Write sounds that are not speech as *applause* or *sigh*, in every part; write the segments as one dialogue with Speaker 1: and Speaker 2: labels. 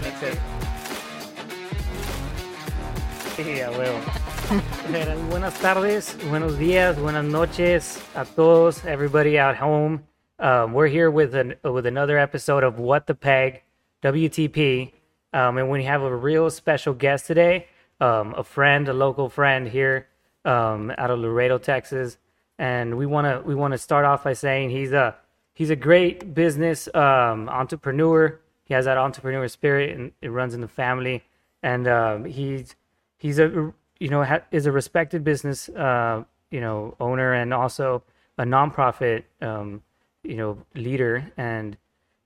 Speaker 1: en exceso. Sí, a huevo. Buenas tardes, buenos días, buenas noches a todos, everybody out home. Um, we're here with an with another episode of What the Peg, WTP, um, and we have a real special guest today, um, a friend, a local friend here um, out of Laredo, Texas, and we want to we want to start off by saying he's a he's a great business um, entrepreneur. He has that entrepreneur spirit, and it runs in the family. And um, he's he's a you know ha- is a respected business uh, you know owner and also a nonprofit um, you know leader. And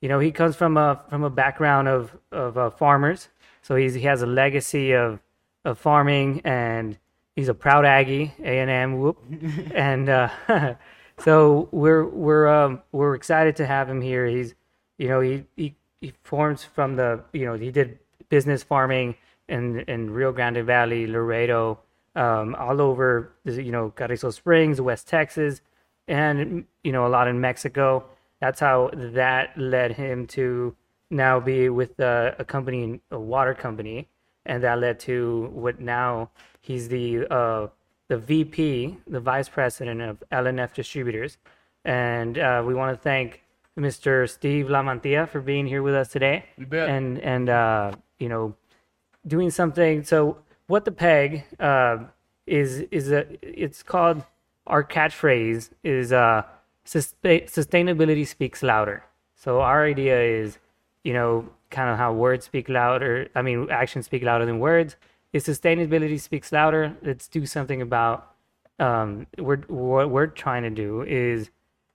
Speaker 1: you know he comes from a from a background of of uh, farmers, so he's he has a legacy of of farming and he's a proud Aggie, A and M, whoop, *laughs* and uh, *laughs* so we're we're um, we're excited to have him here. He's you know he, he he forms from the you know he did business farming in in Rio Grande Valley, Laredo, um, all over you know Carrizo Springs, West Texas, and you know a lot in Mexico. That's how that led him to now be with a, a company, a water company, and that led to what now he's the uh, the VP, the vice president of L&F Distributors, and uh, we want to thank Mr. Steve LaMantia for being here with us today.
Speaker 2: You bet.
Speaker 1: And and uh, you know, doing something. So what the peg uh, is is a it's called our catchphrase is uh, sustain, sustainability speaks louder. So our idea is, you know, kind of how words speak louder. I mean, actions speak louder than words. If sustainability speaks louder, let's do something about. Um, we're what we're trying to do is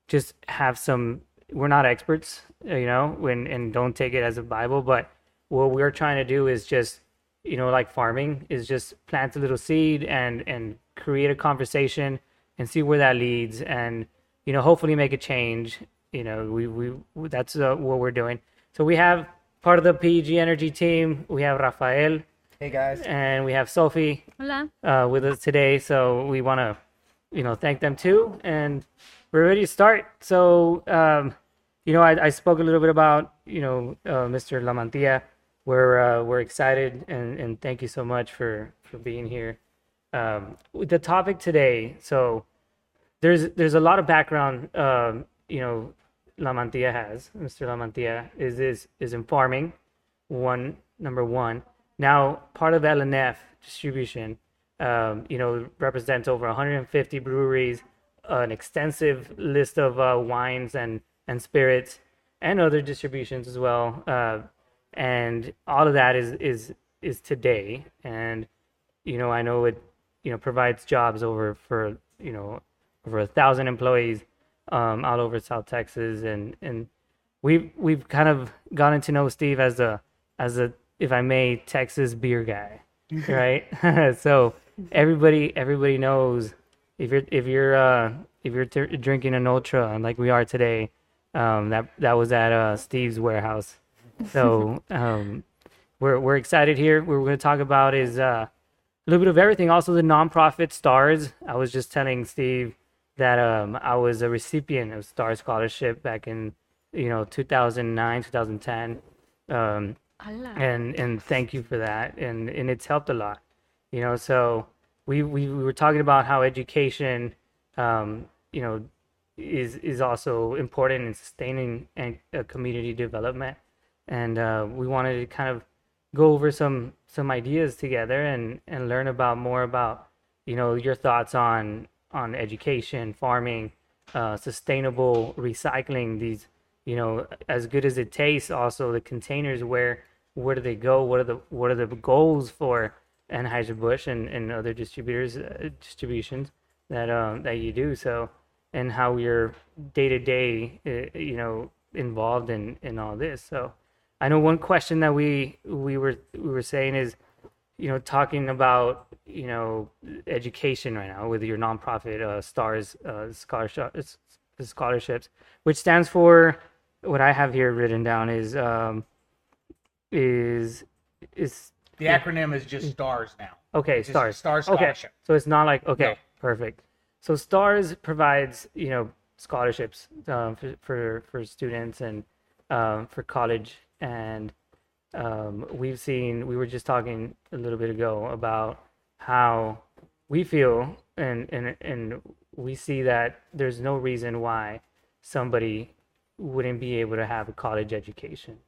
Speaker 1: just have some. We're not experts, you know, when and don't take it as a bible. But what we're trying to do is just, you know, like farming is just plant a little seed and and create a conversation and see where that leads, and you know, hopefully make a change. You know, we we that's uh, what we're doing. So we have part of the PG Energy team. We have Rafael
Speaker 2: Hey guys.
Speaker 1: and we have Sophie
Speaker 3: Hola.
Speaker 1: uh, with us today. So we want to, you know, thank them too. And we're ready to start. So, um, you know, I, I spoke a little bit about, you know, uh, Mr. LaMantia. We're uh, we're excited and, and thank you so much for for being here. Um, the topic today, so there's there's a lot of background. Um, you know, LaMantia has. Mr. LaMantia is is is in farming. One number one. Now part of L&F distribution. Um, you know, represents over 150 breweries, an extensive list of uh, wines and and spirits, and other distributions as well. Uh, and all of that is is is today. And you know, I know it you know provides jobs over for you know over a thousand employees um, all over South Texas, and and we've we've kind of gotten to know Steve as a as a if I may Texas beer guy, *laughs* right? *laughs* so everybody everybody knows if you're if you're uh, if you're t- drinking an ultra like we are today, um, that that was at uh, Steve's warehouse. *laughs* So um, we're we're excited here. What we're going to talk about is uh, a little bit of everything. Also, the nonprofit stars. I was just telling Steve that um, I was a recipient of Star Scholarship back in you know 2009, 2010, um, and and thank you for that. And and it's helped a lot. You know, so we we, we were talking about how education, um, you know, is is also important in sustaining and uh, community development. And uh, we wanted to kind of go over some some ideas together and and learn about more about you know your thoughts on on education farming uh, sustainable recycling these you know as good as it tastes also the containers where where do they go what are the what are the goals for Anheuser-Busch and, and other distributors uh, distributions that um that you do. So and how you're day to day you know involved in in all this. So I know one question that we we were we were saying is, you know, talking about you know education right now with your nonprofit uh, stars uh, scholarship scholarships, which stands for what I have here written down is um, is is
Speaker 2: The acronym is just STARS now.
Speaker 1: okay
Speaker 2: It's just
Speaker 1: stars
Speaker 2: Star
Speaker 1: okay
Speaker 2: Scholarship.
Speaker 1: so it's not like okay
Speaker 2: No.
Speaker 1: perfect so stars provides you know scholarships um, for, for for students and um, for college and um, we've seen. We were just talking a little bit ago about how we feel, and and and we see that there's no reason why somebody wouldn't be able to have a college education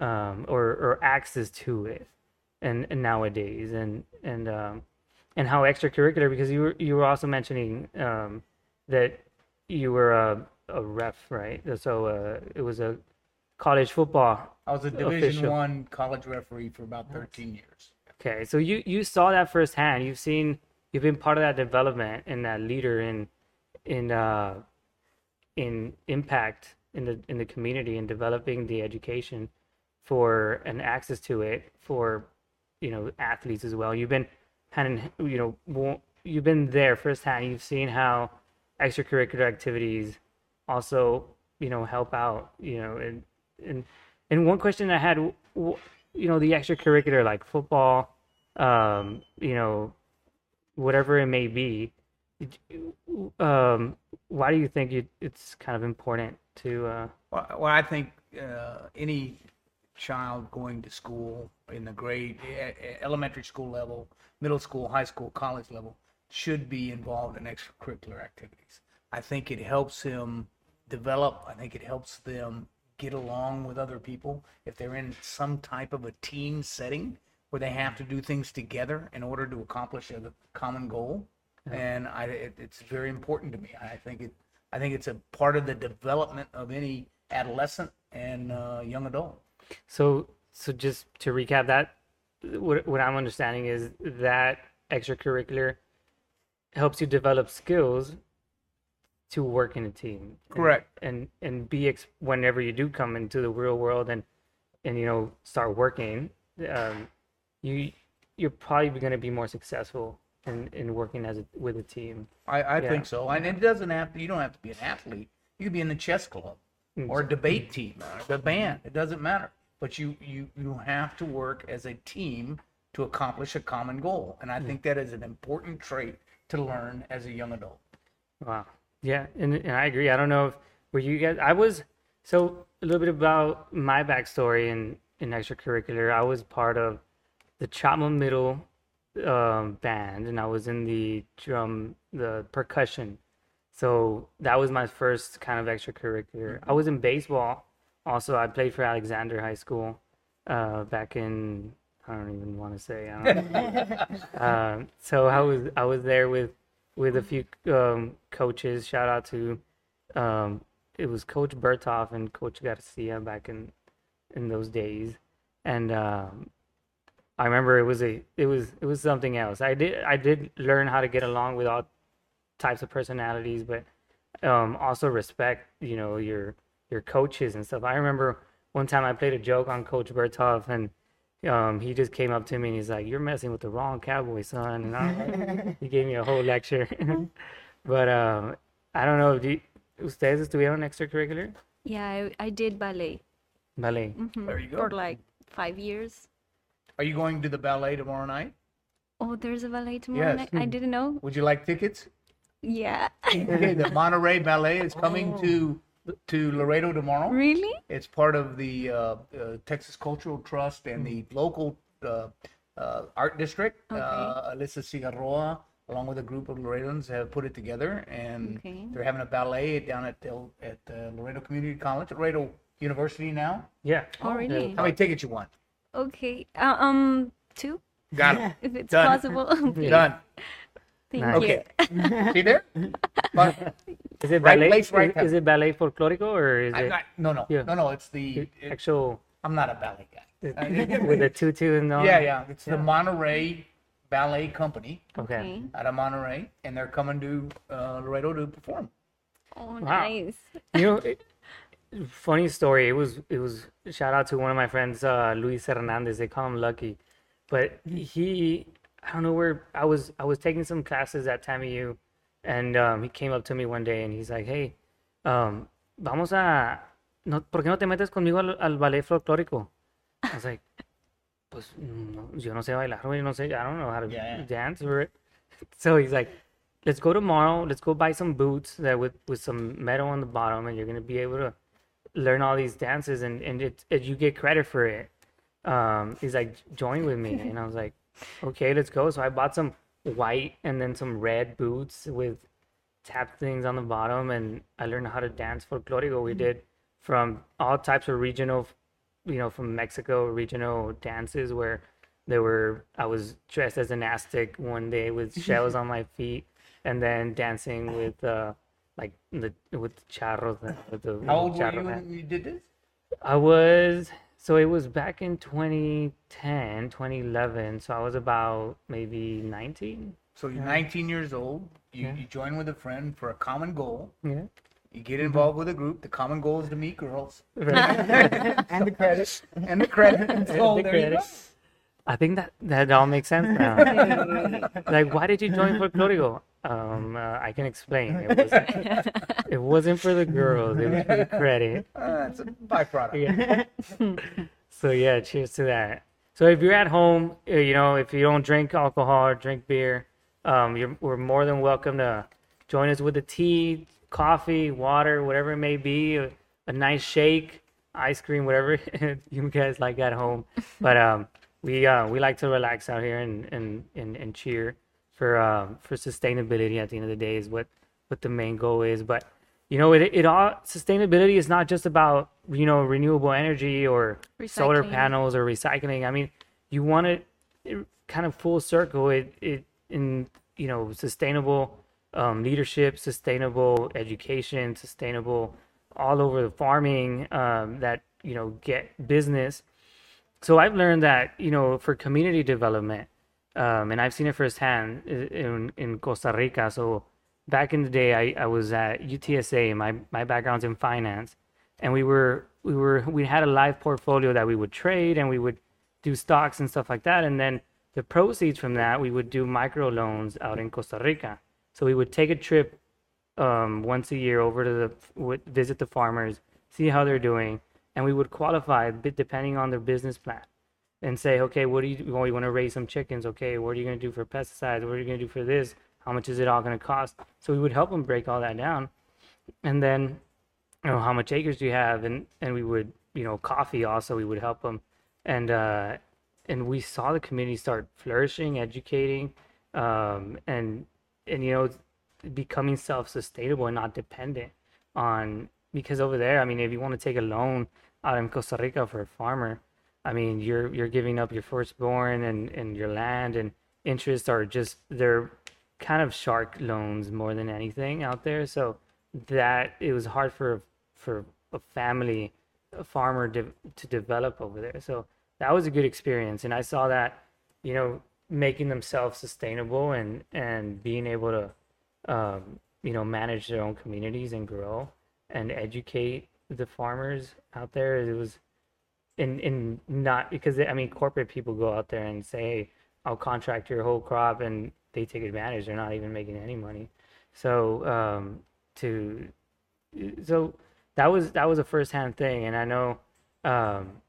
Speaker 1: um, or or access to it, and, and nowadays, and and um, and how extracurricular because you were you were also mentioning um, that you were a, a ref, right? So uh, it was a college football.
Speaker 2: I was a Division
Speaker 1: Official.
Speaker 2: One college referee for about 13 years.
Speaker 1: Okay, so you you saw that firsthand. You've seen you've been part of that development and that leader in in uh in impact in the in the community and developing the education for and access to it for you know athletes as well. You've been kind of you know you've been there firsthand. You've seen how extracurricular activities also you know help out you know and and and one question I had you know the extracurricular like football um you know whatever it may be um why do you think it, it's kind of important to uh
Speaker 2: Well, well I think uh, any child going to school in the grade, elementary school level, middle school, high school, college level, should be involved in extracurricular activities. I think it helps him develop. I think it helps them get along with other people. If they're in some type of a team setting where they have to do things together in order to accomplish a common goal, and I, it, it's very important to me. I think it. I think it's a part of the development of any adolescent and uh, young adult.
Speaker 1: So, so just to recap that, what what I'm understanding is that extracurricular helps you develop skills to work in a team. and-
Speaker 2: Correct.
Speaker 1: And and be ex- whenever you do come into the real world and and you know start working, um, you you're probably going to be more successful in in working as a, with a team.
Speaker 2: I, I
Speaker 1: Yeah.
Speaker 2: think so, and it doesn't have to. You don't have to be an athlete. You could be in the chess club or a debate team or the band. It doesn't matter. But you you you have to work as a team to accomplish a common goal, and I think that is an important trait to learn as a young adult.
Speaker 1: Wow. Yeah, and, and I agree. I don't know if were you guys. I was so a little bit about my backstory in in extracurricular. I was part of the Chapman Middle um, band, and I was in the drum, the percussion. So that was my first kind of extracurricular. I was in baseball. Also, I played for Alexander High School uh, back in I don't even want to say. I don't know. um, *laughs* so I was I was there with with a few um, coaches. Shout out to um, it was Coach Berthoff and Coach Garcia back in in those days, and um, I remember it was a it was it was something else. I did I did learn how to get along with all types of personalities, but um, also respect you know your your coaches and stuff. I remember one time I played a joke on Coach Berthoff and. Um, he just came up to me and he's like, "You're messing with the wrong cowboy, son." And I, *laughs* he gave me a whole lecture. *laughs* but um, I don't know. Do you, ustedes estuvieron extracurricular?
Speaker 3: Yeah, I, I did ballet
Speaker 1: Ballet.
Speaker 3: mhm,
Speaker 2: There you go.
Speaker 3: for like five years.
Speaker 2: Are you going to the ballet tomorrow night?
Speaker 3: Oh, there's a ballet tomorrow
Speaker 2: Yes.
Speaker 3: night. I didn't know.
Speaker 2: Would you like tickets?
Speaker 3: Yeah.
Speaker 2: Okay, the *laughs* Monterrey Ballet is coming to to Laredo tomorrow.
Speaker 3: really?
Speaker 2: It's part of the uh, uh, Texas Cultural Trust and the local uh, uh, art district.
Speaker 3: Okay.
Speaker 2: Uh, Alyssa Cigarroa, along with a group of Laredans, have put it together, and
Speaker 3: Okay.
Speaker 2: they're having a ballet down at Del- at uh, Laredo Community College, at Laredo University now.
Speaker 1: Yeah.
Speaker 3: Oh, really?
Speaker 2: How many tickets you want?
Speaker 3: Okay. Uh, um, two,
Speaker 2: Got it.
Speaker 3: if it's
Speaker 2: Done.
Speaker 3: possible. *laughs*
Speaker 2: Done.
Speaker 3: Thank
Speaker 1: Nice.
Speaker 3: you.
Speaker 2: Okay. *laughs* See there? *laughs* But
Speaker 1: Is it
Speaker 2: Right
Speaker 1: ballet?
Speaker 2: place, right
Speaker 1: is, is it ballet folklorico or is
Speaker 2: I'm
Speaker 1: it
Speaker 2: not. No, no,
Speaker 1: Yeah.
Speaker 2: no, no. It's the. it-
Speaker 1: actual
Speaker 2: I'm not a ballet guy. *laughs*
Speaker 1: with *laughs* a tutu and all?
Speaker 2: Yeah, yeah. It's the Monterrey Ballet Company
Speaker 1: Okay.
Speaker 3: Okay.
Speaker 2: out of Monterrey, and they're coming to uh, Laredo to perform.
Speaker 3: Oh,
Speaker 1: Wow.
Speaker 3: nice.
Speaker 1: You know, *laughs* it, funny story. It was it was shout out to one of my friends, uh, Luis Hernandez. They call him Lucky, but he I don't know where I was. I was taking some classes at TAMU, and um, he came up to me one day and he's like, "Hey, um, vamos a, no, ¿por qué no te metes conmigo al, al ballet folclórico?" I was like, "Pues no, yo no sé bailar, güey, no sé, I don't know how to
Speaker 2: yeah.
Speaker 1: dance or." *laughs* So he's like, let's go tomorrow. Let's go buy some boots that with with some metal on the bottom, and you're gonna be able to learn all these dances, and and it, it you get credit for it. um, he's like, join with me, and I was like, okay, let's go. So I bought some white and then some red boots with tap things on the bottom, and I learned how to dance folklorico. We did from all types of regional, you know, from Mexico regional dances where there were I was dressed as an Aztec one day with shells on my feet, and then dancing with uh like the with the charros, with the
Speaker 2: How old were you
Speaker 1: hat.
Speaker 2: when you did this?
Speaker 1: I was so it was back in 2010, 2011. So I was about maybe 19.
Speaker 2: So you're 19 years old. You,
Speaker 1: Yeah.
Speaker 2: you join with a friend for a common goal.
Speaker 1: Yeah.
Speaker 2: You get mm-hmm. involved with a group. The common goal is to meet girls
Speaker 1: Right. *laughs*
Speaker 2: and the credit and the credit. So *laughs*
Speaker 1: The
Speaker 2: there you go.
Speaker 1: I think that that all makes sense now. *laughs* like, why did you join for Folklorico? Um, *laughs* uh, I can explain. It *laughs* wasn't, it wasn't for the girls. It was for the credit. *laughs*
Speaker 2: Uh, it's a byproduct.
Speaker 1: Yeah. so yeah, cheers to that. So if you're at home, uh, you know, if you don't drink alcohol or drink beer, um, you're we're more than welcome to join us with a tea, coffee, water, whatever it may be, a, a nice shake, ice cream, whatever you guys like at home. But um, we uh, we like to relax out here and and and, and cheer for um, for sustainability. At the end of the day, is what what the main goal is. But you know, it it all sustainability is not just about you know renewable energy or solar panels or recycling. I mean, you want it, it kind of full circle. It it in you know sustainable um, leadership, sustainable education, sustainable all over the farming um, that you know get business. So I've learned that you know for community development, um, and I've seen it firsthand in in Costa Rica. So back in the day, I, I was at UTSA. My my background's in finance, and we were we were we had a live portfolio that we would trade and we would do stocks and stuff like that. And then the proceeds from that, we would do micro loans out in Costa Rica. So we would take a trip um, once a year over to the would visit the farmers, see how they're doing, and we would qualify a bit depending on their business plan, and say, okay, what do you well, you want to raise some chickens? Okay, what are you going to do for pesticides? What are you going to do for this? How much is it all going to cost? So we would help them break all that down, and then, you know, how much acres do you have? And and we would, you know, coffee also we would help them, and uh, and we saw the community start flourishing, educating, um, and and you know becoming self-sustainable and not dependent on because over there i mean if you want to take a loan out in costa rica for a farmer i mean you're you're giving up your firstborn and and your land and interests are just they're kind of shark loans more than anything out there. So that it was hard for for a family a farmer de- to develop over there. So that was a good experience and i saw that you know making themselves sustainable and and being able to um, you know manage their own communities and grow and educate the farmers out there. It was in in not because i mean corporate people go out there and say i'll contract your whole crop and they take advantage. They're not even making any money. So um to so that was that was a first hand thing. And i know um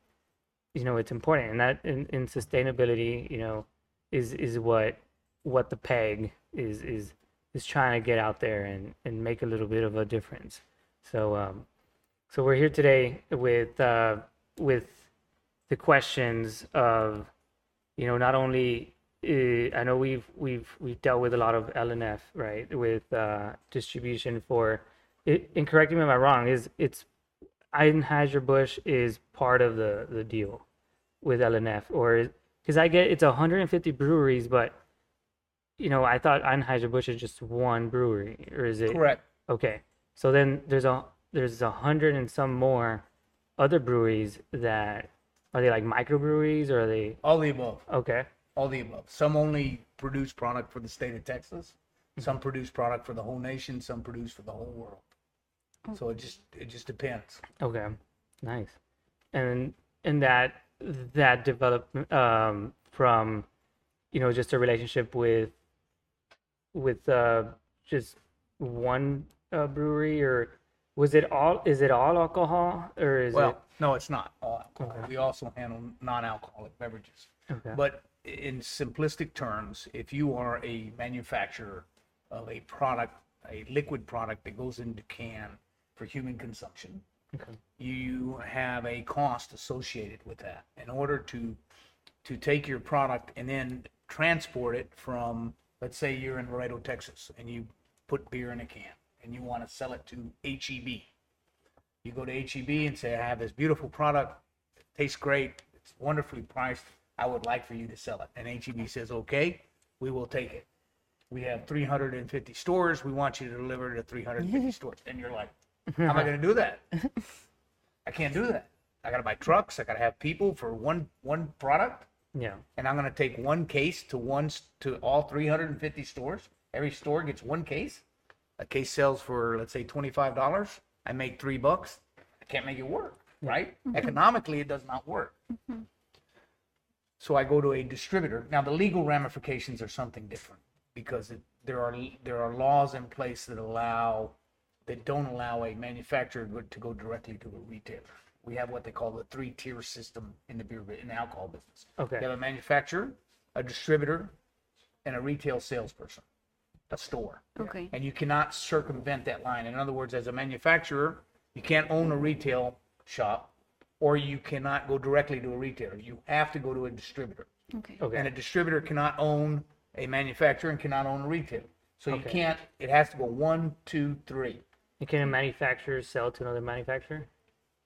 Speaker 1: you know it's important. And that in, in sustainability you know is is what what the peg is is is trying to get out there and and make a little bit of a difference. So um so we're here today with uh with the questions of you know not only uh, I know we've we've we've dealt with a lot of L&F right with uh distribution for it, and correct me if I'm wrong is it's Anheuser-Busch is part of the the deal with L&F or because I get it's 150 breweries, but you know I thought Anheuser-Busch is just one brewery, or is it?
Speaker 2: Correct.
Speaker 1: Okay, so then there's a there's a hundred and some more other breweries that are they like microbreweries or are they
Speaker 2: All the above.
Speaker 1: okay?
Speaker 2: All the above. Some only produce product for the state of Texas. Some produce product for the whole nation. Some produce for the whole world. So it just it just depends.
Speaker 1: Okay, nice. And and that that developed um, from you know just a relationship with with uh, just one uh, brewery or was it all is it all alcohol or is
Speaker 2: Well, no, it's not all alcohol.
Speaker 1: Okay.
Speaker 2: We also handle non-alcoholic beverages.
Speaker 1: okay
Speaker 2: But in simplistic terms, if you are a manufacturer of a product, a liquid product that goes into can for human consumption,
Speaker 1: Okay.
Speaker 2: you have a cost associated with that. In order to to take your product and then transport it from, let's say you're in Laredo, Texas, and you put beer in a can and you want to sell it to HEB. You go to HEB and say, I have this beautiful product, it tastes great, it's wonderfully priced. I would like for you to sell it. And HEB says, okay, we will take it. We have 350 stores. We want you to deliver to 350 *laughs* stores. And you're like, how am I going to do that? *laughs* I can't do that. I got to buy trucks. I got to have people for one one product,
Speaker 1: Yeah.
Speaker 2: and I'm going to take one case to one to all 350 stores. Every store gets one case. A case sells for let's say twenty five dollars. I make three bucks. I can't make it work, right? Mm-hmm. Economically, it does not work. Mm-hmm. So I go to a distributor. Now the legal ramifications are something different because it, there are there are laws in place that allow that don't allow a manufacturer to go directly to a retailer. We have what they call the three tier system in the beer in the alcohol business.
Speaker 1: Okay.
Speaker 2: You have a manufacturer, a distributor, and a retail salesperson, a store.
Speaker 3: Okay.
Speaker 2: And you cannot circumvent that line. In other words, as a manufacturer, you can't own a retail shop or you cannot go directly to a retailer. You have to go to a distributor.
Speaker 3: Okay.
Speaker 1: Okay.
Speaker 2: And a distributor cannot own a manufacturer and cannot own a retailer. So you
Speaker 1: Okay.
Speaker 2: can't, it has to go one, two, three.
Speaker 1: And can a manufacturer sell to another manufacturer?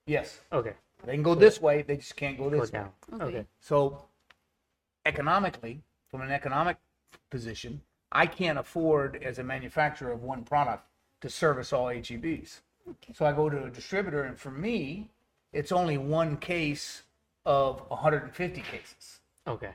Speaker 2: Yes.
Speaker 1: Okay.
Speaker 2: They can go this way, they just can't go
Speaker 1: Go
Speaker 2: this way.
Speaker 1: down.
Speaker 3: Okay.
Speaker 1: Okay.
Speaker 2: So economically, from an economic position, I can't afford as a manufacturer of one product to service all HEBs. So I go to a distributor and for me, it's only one case of 150 cases.
Speaker 1: Okay.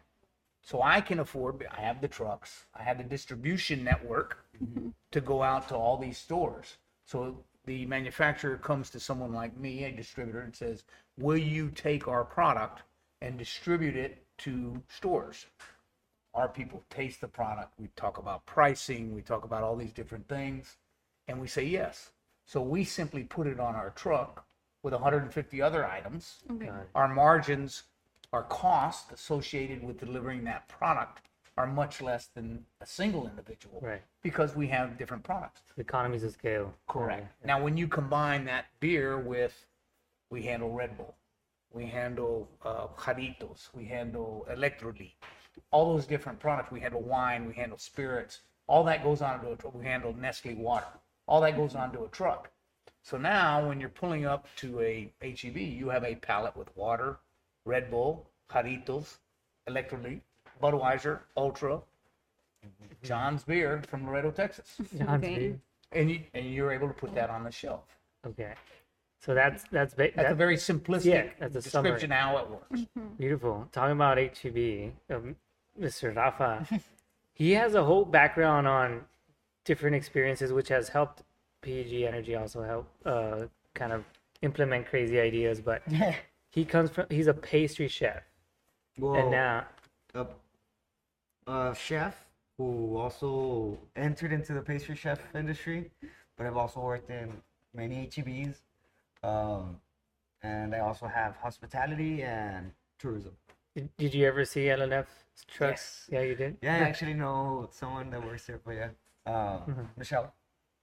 Speaker 2: So I can afford, I have the trucks, I have the distribution network mm-hmm. to go out to all these stores. So the manufacturer comes to someone like me, a distributor, and says, Will you take our product and distribute it to stores? Our people taste the product. We talk about pricing, we talk about all these different things, and we say yes. So we simply put it on our truck with 150 other items
Speaker 3: Okay.
Speaker 2: Our margins, our cost associated with delivering that product are much less than a single individual
Speaker 1: Right.
Speaker 2: because we have different products.
Speaker 1: Economies of scale.
Speaker 2: Correct.
Speaker 1: Okay.
Speaker 2: Now, when you combine that beer with, we handle Red Bull, we handle uh, Jarritos, we handle Electrolit, all those different products. We handle wine, we handle spirits. All that goes onto a truck. We handle Nestle water. All that goes onto a truck. So now, when you're pulling up to a HEB, you have a pallet with water, Red Bull, Jarritos, Electrolit, Budweiser, Ultra, mm-hmm. John's beer from Laredo, Texas,
Speaker 1: John's
Speaker 3: Okay.
Speaker 1: beer.
Speaker 2: and you and you're able to put that on the shelf.
Speaker 1: Okay. So that's that's ba-
Speaker 2: That's a
Speaker 1: that,
Speaker 2: very simplistic
Speaker 1: Yeah, that's a
Speaker 2: description how it works.
Speaker 1: beautiful. Talking about HEB, um, Mr. Rafa, *laughs* he has a whole background on different experiences, which has helped PG Energy also help uh, kind of implement crazy ideas. But *laughs* he comes from he's a pastry chef,
Speaker 4: Well,
Speaker 1: and now
Speaker 4: a, a chef who also entered into the pastry chef industry, but I've also worked in many HEBs. Um, and I also have hospitality and tourism.
Speaker 1: did, did you ever see L&F trucks? Yeah, you did.
Speaker 4: Yeah, I actually know someone that works there, but yeah. Um, Michelle.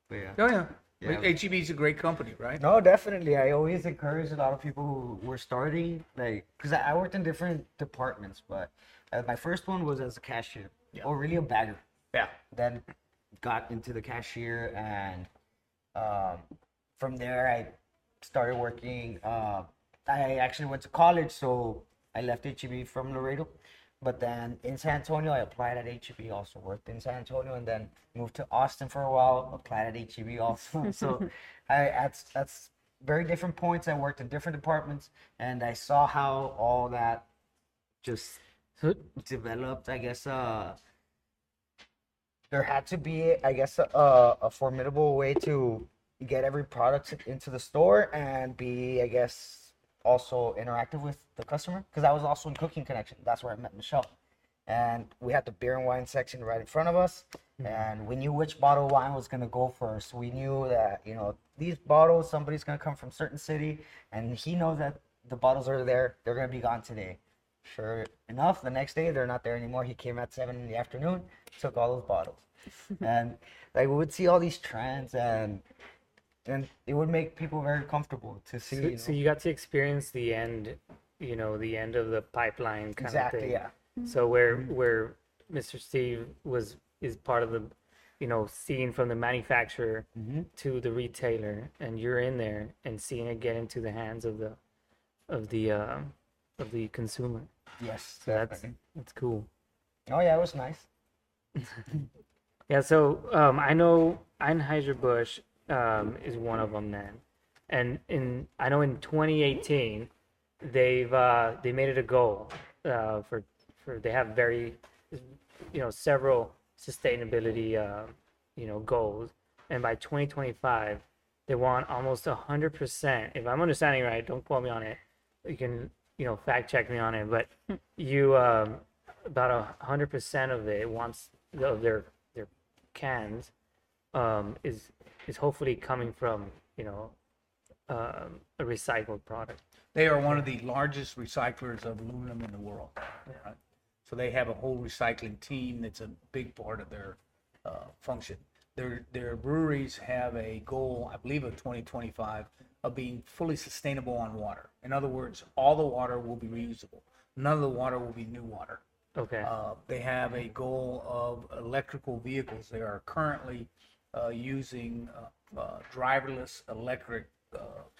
Speaker 4: But yeah.
Speaker 2: Oh yeah.
Speaker 4: Yeah.
Speaker 2: HEB is a great company, right?
Speaker 4: No, definitely. I always encourage a lot of people who were starting, like, because I I worked in different departments, but uh, my first one was as a cashier, or really a bagger.
Speaker 2: Yeah.
Speaker 4: Then got into the cashier, and um, from there I started working. Uh, I actually went to college, so I left HEB from Laredo. But then in San Antonio, I applied at HEB, also worked in San Antonio, and then moved to Austin for a while, applied at HEB also. *laughs* so *laughs* I that's that's very different points. I worked in different departments, and I saw how all that just developed. I guess uh, there had to be, I guess, a, a formidable way to get every product into the store and be, I guess, also interactive with the customer. Because I was also in Cooking Connection. That's where I met Michelle. And we had the beer and wine section right in front of us. Mm-hmm. And we knew which bottle of wine was going to go first. We knew that, you know, these bottles, somebody's going to come from certain city. And he knows that the bottles are there. They're going to be gone today. Sure enough, the next day they're not there anymore. He came at seven in the afternoon, took all those bottles, *laughs* and like we would see all these trends, and and it would make people very comfortable to see.
Speaker 1: So,
Speaker 4: you
Speaker 1: so you got to experience the end, you know, the end of the pipeline kind of
Speaker 4: exactly,
Speaker 1: thing.
Speaker 4: yeah.
Speaker 1: So where where Mr. Steve was is part of the, you know, seeing from the manufacturer
Speaker 4: Mhm.
Speaker 1: to the retailer, and you're in there and seeing it get into the hands of the, of the, uh, of the consumer.
Speaker 4: Yes,
Speaker 1: So that's
Speaker 4: definitely.
Speaker 1: that's cool.
Speaker 4: Oh yeah, it was nice. *laughs*
Speaker 1: Yeah, so um, I know Anheuser Busch um, is one of them then, and in I know in 2018 they've uh, they made it a goal uh, for for they have very you know several sustainability uh, you know goals, and by 2025 they want almost 100 percent. If I'm understanding right, don't quote me on it. You can you know fact check me on it, but you um, about a hundred percent of it wants of their their cans um, is is hopefully coming from you know um, a recycled product.
Speaker 2: They are one of the largest recyclers of aluminum in the world. right? So they have a whole recycling team that's a big part of their uh, function. Their their breweries have a goal, I believe, of 2025 of being fully sustainable on water. In other words, all the water will be reusable. None of the water will be new water.
Speaker 1: Okay.
Speaker 2: Uh, they have a goal of electrical vehicles. They are currently using uh, uh, driverless electric uh,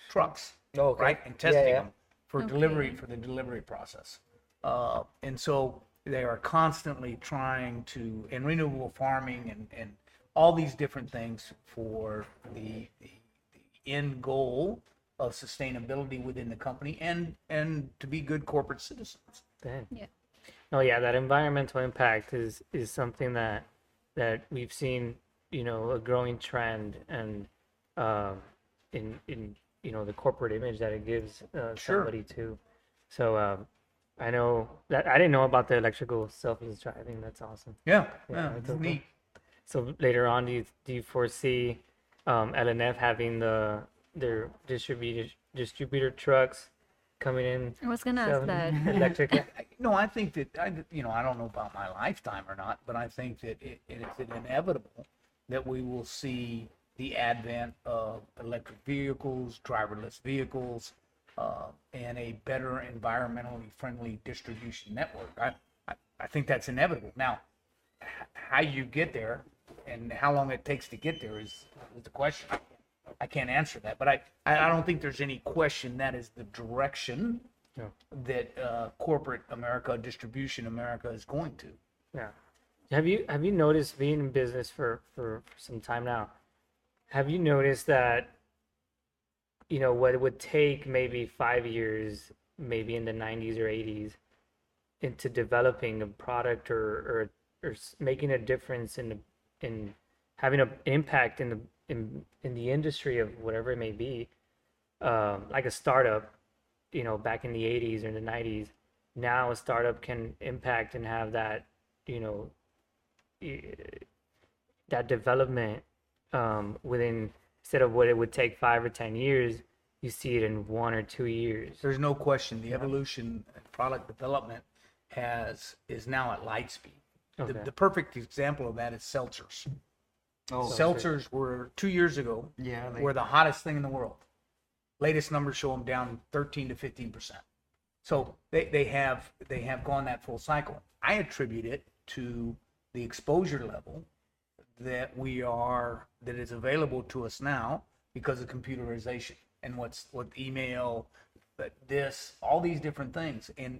Speaker 2: trucks,
Speaker 4: Oh, okay.
Speaker 2: right, and testing
Speaker 4: yeah.
Speaker 2: them for delivery for the delivery process. Uh, and so they are constantly trying to, in renewable farming and, and all these different things for the, the, the end goal of sustainability within the company and and to be good corporate citizens.
Speaker 1: Dang.
Speaker 3: Yeah.
Speaker 1: Oh yeah, that environmental impact is is something that that we've seen, you know, a growing trend and um in in you know the corporate image that it gives uh,
Speaker 2: Sure.
Speaker 1: somebody too. So um I know that I didn't know about the electrical self-use driving. That's awesome.
Speaker 2: Yeah,
Speaker 1: Yeah,
Speaker 2: yeah,
Speaker 1: that's
Speaker 2: it's
Speaker 1: okay.
Speaker 2: neat.
Speaker 1: So later on, do you do you foresee um, L&F having the their distributor distributor trucks coming in
Speaker 3: I was gonna ask that. *laughs*
Speaker 1: electric? *laughs*
Speaker 2: No, I think that I, you know, I don't know about my lifetime or not, but I think that it, it is inevitable that we will see the advent of electric vehicles, driverless vehicles, uh, and a better environmentally friendly distribution network. I, I, I think that's inevitable. Now, h- how you get there and how long it takes to get there is, is the question. I can't answer that, but I, I don't think there's any question that is the direction
Speaker 1: No.
Speaker 2: that uh, corporate America, distribution America is going to.
Speaker 1: Yeah. Have you have you noticed being in business for, for some time now? Have you noticed that you know what it would take maybe five years, maybe in the '90s or '80s, into developing a product or or or making a difference in the in having an impact in the in in the industry of whatever it may be, um, like a startup, you know, back in the '80s or the '90s. Now a startup can impact and have that you know that development um, within instead of what it would take five or ten years you see it in one or two years
Speaker 2: There's no question the evolution product development has is now at light speed. The,
Speaker 1: Okay.
Speaker 2: the perfect example of that is seltzers.
Speaker 4: Oh,
Speaker 2: Seltzers were two years ago
Speaker 4: yeah. They,
Speaker 2: were the hottest thing in the world. Latest numbers show them down 13 to 15 percent. So they, they have they have gone that full cycle. I attribute it to the exposure level that we are that is available to us now because of computerization and what's what email, but this all these different things and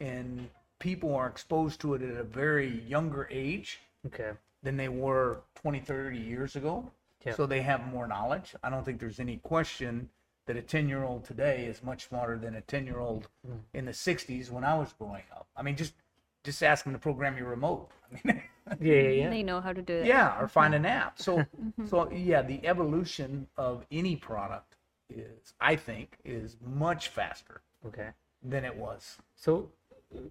Speaker 2: and people are exposed to it at a very younger age
Speaker 1: okay
Speaker 2: than they were 20, 30 years ago.
Speaker 1: Yeah.
Speaker 2: So they have more knowledge. I don't think there's any question that a 10 year old today is much smarter than a 10 year old
Speaker 1: Mm.
Speaker 2: in the 60s when I was growing up. I mean, just just ask them to program your remote. *laughs* I mean,
Speaker 1: yeah yeah yeah
Speaker 3: They know how to do it.
Speaker 2: yeah, or find an app. So, *laughs* mm-hmm. so yeah, the evolution of any product is, I think, is much faster
Speaker 1: okay
Speaker 2: than it was.
Speaker 1: so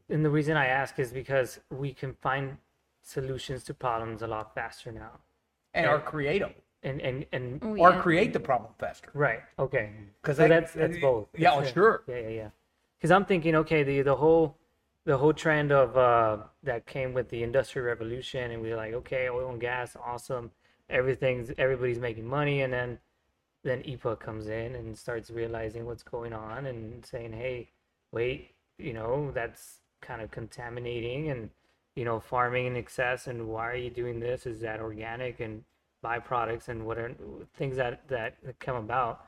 Speaker 1: and the reason i ask is because we can find solutions to problems a lot faster now
Speaker 2: And or create them,
Speaker 1: and and and
Speaker 3: Oh,
Speaker 2: or create the problem faster.
Speaker 1: right okay
Speaker 2: Because
Speaker 1: so that's that's both
Speaker 2: Yeah, oh, sure.
Speaker 1: yeah yeah yeah because i'm thinking okay the the whole the whole trend of uh that came with the industrial revolution and we were like okay oil and gas awesome everything's everybody's making money and then then EPA comes in and starts realizing what's going on and saying, hey, wait, you know, that's kind of contaminating and, you know, farming in excess. And why are you doing this? Is that organic and byproducts and what are things that, that come about?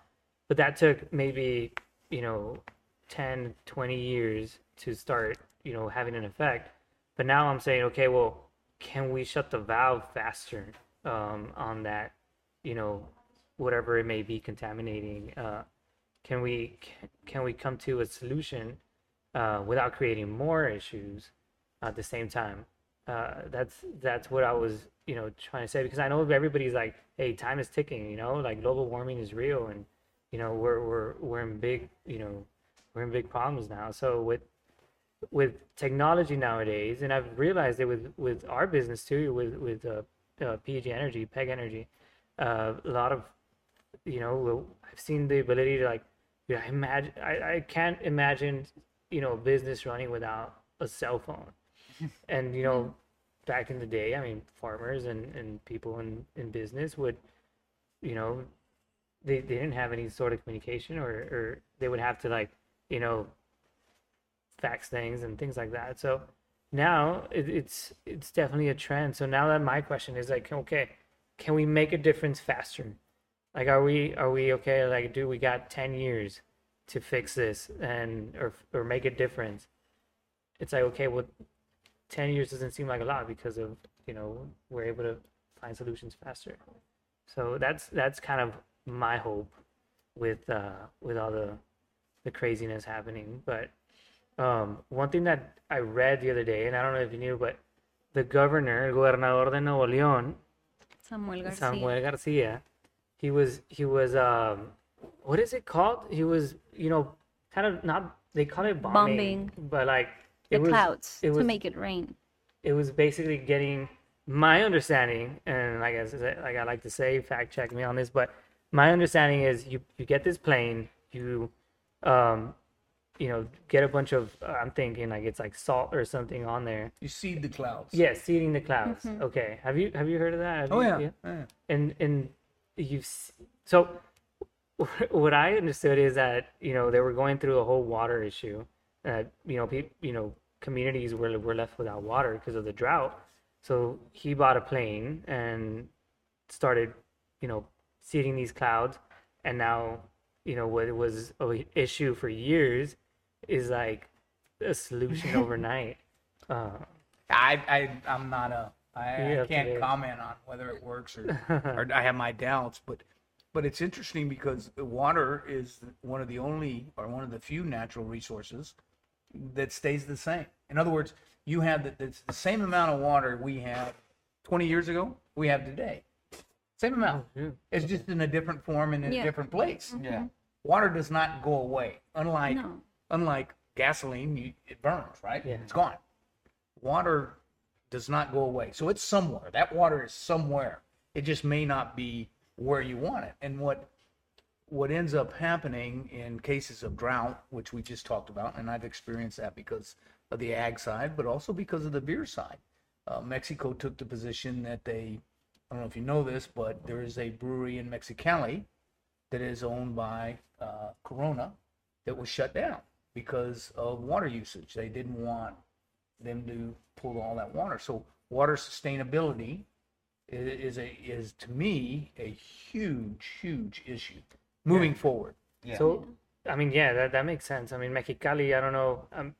Speaker 1: But that took maybe, you know, 10, 20 years to start, you know, having an effect. But now I'm saying, okay, well, can we shut the valve faster um, on that, you know, whatever it may be contaminating? Uh, can we can, we come to a solution uh, without creating more issues at the same time? Uh, that's that's what I was you know trying to say because I know everybody's like, hey, time is ticking. You know, like global warming is real, and you know we're we're we're in big you know we're in big problems now. So with with technology nowadays, and I've realized it with with our business too, with with uh, uh, PG Energy, Peg Energy, uh, a lot of you know I've seen the ability to like, yeah, I imagine I, I can't imagine you know business running without a cell phone, *laughs* and you know back in the day, I mean farmers and and people in in business would, you know, they they didn't have any sort of communication or or they would have to like you know fax things and things like that. So now it, it's it's definitely a trend. So now that my question is like, okay, can we make a difference faster? Like, are we are we okay? Like, do we got ten years to fix this and or or make a difference? It's like okay, well, ten years doesn't seem like a lot because of you know we're able to find solutions faster. So that's that's kind of my hope with uh with all the the craziness happening. But um, one thing that I read the other day, and I don't know if you knew, but the governor, el gobernador de Nuevo León,
Speaker 3: Samuel Garcia.
Speaker 1: Samuel Garcia, he was he was um, what is it called? He was you know kind of not they call it bombing,
Speaker 3: Bombing.
Speaker 1: but like
Speaker 3: the
Speaker 1: it was
Speaker 3: clouds to
Speaker 1: was
Speaker 3: make it rain.
Speaker 1: it was basically getting my understanding, and like I said, like I like to say, fact check me on this, but my understanding is you you get this plane, you um, you know, get a bunch of I'm thinking like it's like salt or something on there.
Speaker 2: You seed the clouds.
Speaker 1: Yeah, seeding the clouds. Okay, have you have you heard of that? Have
Speaker 2: Oh
Speaker 1: you-
Speaker 2: yeah. yeah.
Speaker 1: and and you've so *laughs* what I understood is that you know they were going through a whole water issue. That you know, pe- you know, communities were were left without water because of the drought. So he bought a plane and started, you know, seeding these clouds, and now you know what was a issue for years is like a solution *laughs* overnight. Uh,
Speaker 2: I I I'm not a I, can't comment on whether it works or, *laughs* or I have my doubts, but but it's interesting because water is one of the only or one of the few natural resources that stays the same. In other words, you have the, the same amount of water we had 20 years ago we have today. Same amount.
Speaker 1: yeah.
Speaker 2: It's just in a different form and in a different place.
Speaker 4: Yeah.
Speaker 2: Water does not go away. Unlike
Speaker 3: No.
Speaker 2: unlike gasoline, you, it burns, right?
Speaker 1: Yeah.
Speaker 2: It's gone. Water does not go away. So it's somewhere. That water is somewhere. It just may not be where you want it. And what what ends up happening in cases of drought, which we just talked about, and I've experienced that because of the ag side, but also because of the beer side. Uh, Mexico took the position that they, I don't know if you know this, but there is a brewery in Mexicali that is owned by uh, Corona that was shut down because of water usage. They didn't want them to pull all that water. So water sustainability is a is to me a huge huge issue moving forward.
Speaker 4: Yeah.
Speaker 1: So, I mean, yeah, that, that makes sense. I mean, Mexicali, I don't know. Um,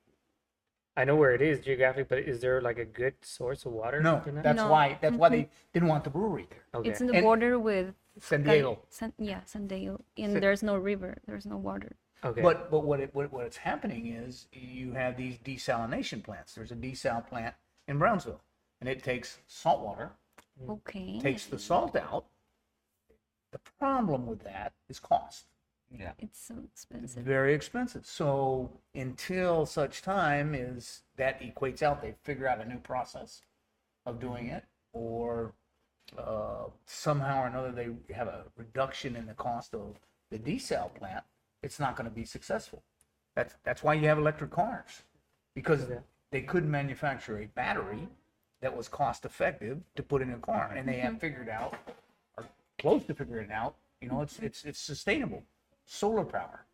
Speaker 1: I know where it is geographically, but is there like a good source of water?
Speaker 2: No, that's
Speaker 3: No.
Speaker 2: why that's why they mm-hmm. didn't want the brewery there.
Speaker 1: okay.
Speaker 3: It's in the
Speaker 2: And-
Speaker 3: border with
Speaker 2: San
Speaker 3: Cali-
Speaker 2: Diego.
Speaker 3: San, yeah, San Diego. And
Speaker 2: Sa-
Speaker 3: there's no river. There's no water.
Speaker 1: okay.
Speaker 2: But but what it what, what's happening is you have these desalination plants. There's a desal plant in Brownsville, and it takes salt water,
Speaker 3: Okay.
Speaker 2: takes the salt out. The problem with that is cost.
Speaker 4: Yeah.
Speaker 3: It's so expensive.
Speaker 2: very expensive. So until such time is that equates out, they figure out a new process of doing it, or uh, somehow or another they have a reduction in the cost of the desal plant. It's not going to be successful. That's that's why you have electric cars, because
Speaker 1: Okay.
Speaker 2: they couldn't manufacture a battery that was cost effective to put in a car, and they have figured out, or close to figuring out, You know, it's it's it's sustainable. Solar power.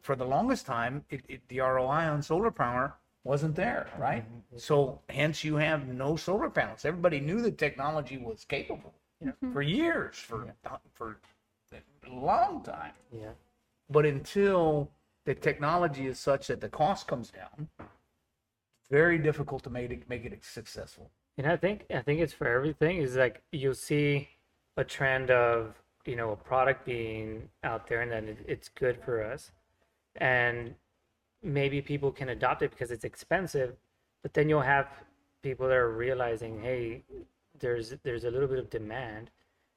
Speaker 2: For the longest time, it, it the ROI on solar power wasn't there, mm-hmm. right? Mm-hmm. So hence you have no solar panels. Everybody knew the technology was capable you know mm-hmm. for years, for for a long time.
Speaker 1: Yeah.
Speaker 2: But until the technology is such that the cost comes down, very difficult to make it make it successful.
Speaker 1: And I think I think it's for everything. Is like you'll see a trend of you know a product being out there and then it, it's good for us, and maybe people can adopt it because it's expensive, but then you'll have people that are realizing, hey, there's there's a little bit of demand,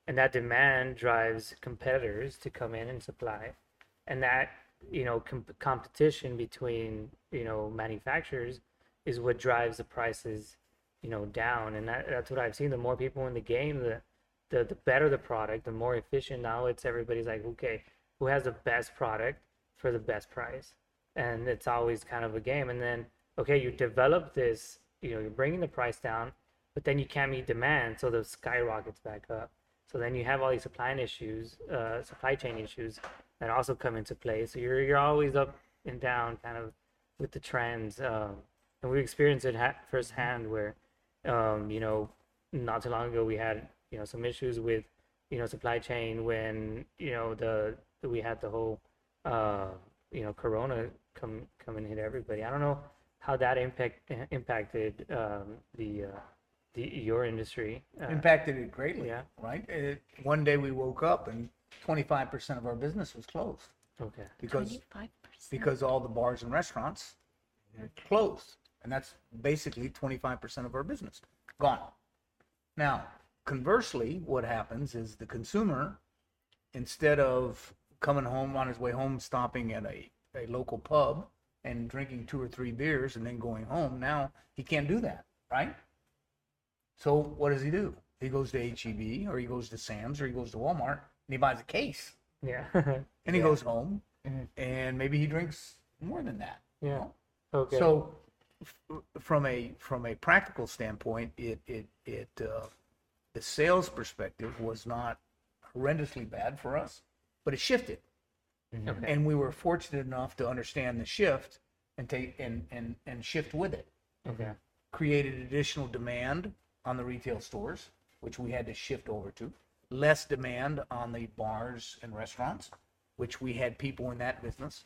Speaker 1: and that demand drives competitors to come in and supply, and that you know com- competition between you know manufacturers is what drives the prices you know down. And that, that's what i've seen. The more people in the game the, the the better the product the more efficient. Now it's everybody's like okay who has the best product for the best price? And it's always kind of a game. And then okay you develop this you know you're bringing the price down but then you can't meet demand so the skyrockets back up. So then you have all these supply issues uh, supply chain issues that also come into play. So you're you're always up and down kind of with the trends um, and we experienced it ha- firsthand where um, you know not too long ago we had you know some issues with you know supply chain when you know the we had the whole uh, you know corona come come and hit everybody i don't know how that impact impacted um, the uh, the your industry uh,
Speaker 2: Impacted it greatly.
Speaker 1: yeah.
Speaker 2: Right. It, one day we woke up and 25% of our business was closed
Speaker 1: okay
Speaker 2: because
Speaker 3: Twenty-five percent.
Speaker 2: because all the bars and restaurants closed, and that's basically 25% of our business gone. Now, conversely, what happens is the consumer, instead of coming home on his way home, stopping at a, a local pub and drinking two or three beers and then going home, now he can't do that, right? So what does he do? He goes to HEB or he goes to Sam's or he goes to Walmart and he buys a case
Speaker 1: yeah *laughs*
Speaker 2: and he
Speaker 4: Yeah.
Speaker 2: goes home
Speaker 4: Mhm.
Speaker 2: and maybe he drinks more than that. you
Speaker 1: yeah
Speaker 2: know?
Speaker 1: okay
Speaker 2: So, f- from a from a practical standpoint, it it it uh, the sales perspective was not horrendously bad for us, but it shifted, mm-hmm.
Speaker 1: okay
Speaker 2: and we were fortunate enough to understand the shift and take and and and shift with it.
Speaker 1: okay
Speaker 2: Created additional demand on the retail stores, which we had to shift over to. Less demand on the bars and restaurants, which we had people in that business.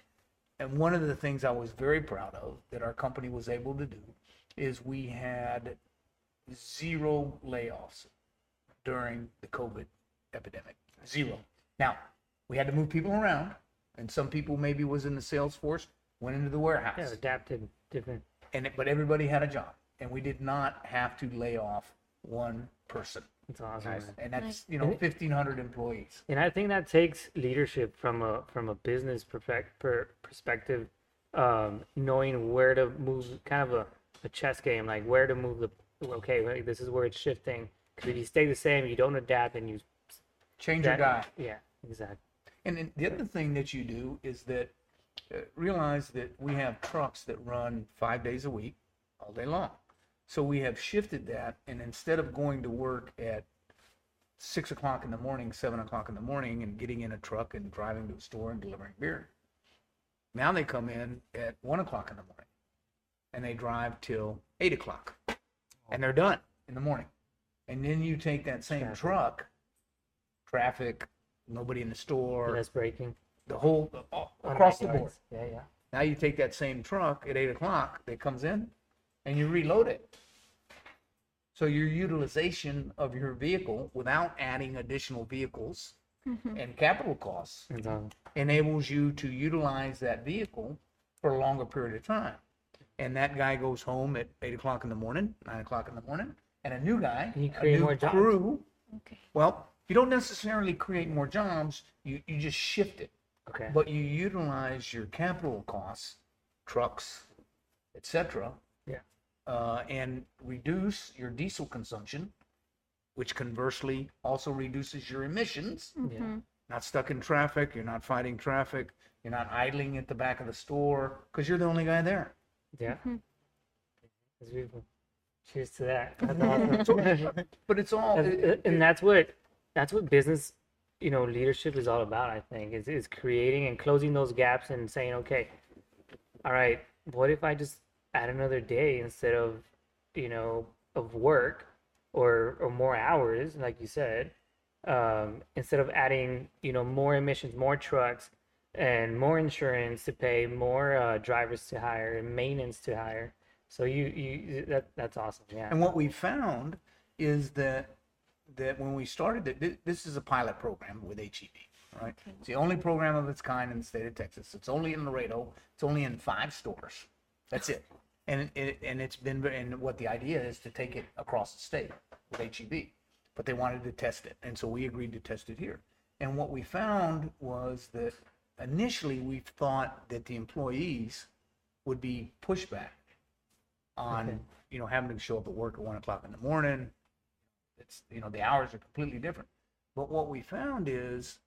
Speaker 2: And one of the things I was very proud of that our company was able to do is we had zero layoffs during the COVID epidemic. Zero. Now, we had to move people around, and some people maybe was in the sales force, went into the warehouse
Speaker 1: yeah adapted different
Speaker 2: and it, but everybody had a job, and we did not have to lay off one person,
Speaker 1: it's awesome
Speaker 4: Nice.
Speaker 2: and that's you know fifteen hundred employees.
Speaker 1: And I think that takes leadership from a from a business perfect, per, perspective, um, knowing where to move, kind of a, a chess game, like where to move the. Okay, like this is where it's shifting. Because if you stay the same, you don't adapt, and you.
Speaker 2: Change your guy.
Speaker 1: Yeah, exactly.
Speaker 2: And then the other thing that you do is that uh, realize that we have trucks that run five days a week, all day long. So we have shifted that, and instead of going to work at six o'clock in the morning, seven o'clock in the morning, and getting in a truck and driving to a store and delivering beer, now they come in at one o'clock in the morning, and they drive till eight o'clock, and they're done in the morning. And then you take that same
Speaker 1: Traffic.
Speaker 2: truck, traffic, nobody in the store,
Speaker 1: Less breaking
Speaker 2: the whole all- across the board.
Speaker 1: Yeah, yeah.
Speaker 2: Now you take that same truck at eight o'clock that comes in, and you reload it. So your utilization of your vehicle without adding additional vehicles mm-hmm. and capital costs
Speaker 1: It's awesome.
Speaker 2: enables you to utilize that vehicle for a longer period of time. And that guy goes home at eight o'clock in the morning, nine o'clock in the morning, and a new guy,
Speaker 1: And you
Speaker 2: a new
Speaker 1: more jobs.
Speaker 2: crew.
Speaker 3: Okay.
Speaker 2: Well, you don't necessarily create more jobs. You you just shift it
Speaker 1: Okay.
Speaker 2: but you utilize your capital costs, trucks, etc.,
Speaker 1: Yeah.
Speaker 2: uh, and reduce your diesel consumption, which conversely also reduces your emissions. Mm-hmm. Mm-hmm.
Speaker 1: yeah.
Speaker 2: Not stuck in traffic, you're not fighting traffic, you're not idling at the back of the store because you're the only guy there.
Speaker 1: Yeah. Mm-hmm. It's beautiful. Cheers to that. *laughs* Awesome. *laughs*
Speaker 2: But it's all,
Speaker 1: and,
Speaker 2: it-
Speaker 1: and that's what that's what business you know leadership is all about. I think is is creating and closing those gaps and saying, okay, all right, what if I just add another day instead of you know of work or or more hours, like you said, um, instead of adding you know more emissions, more trucks, and more insurance to pay, more uh, drivers to hire, and maintenance to hire. So you you that that's awesome. Yeah.
Speaker 2: And what we found is that that when we started it, this is a pilot program with HEB, right? It's the only program of its kind in the state of Texas. It's only in Laredo. It's only in five stores. That's it. And it and it's been and what the idea is to take it across the state with HEB, but they wanted to test it, and so we agreed to test it here. And what we found was that initially we thought that the employees would be pushback on you know having to show up at work at one o'clock in the morning. It's you know the hours are completely different. But what we found is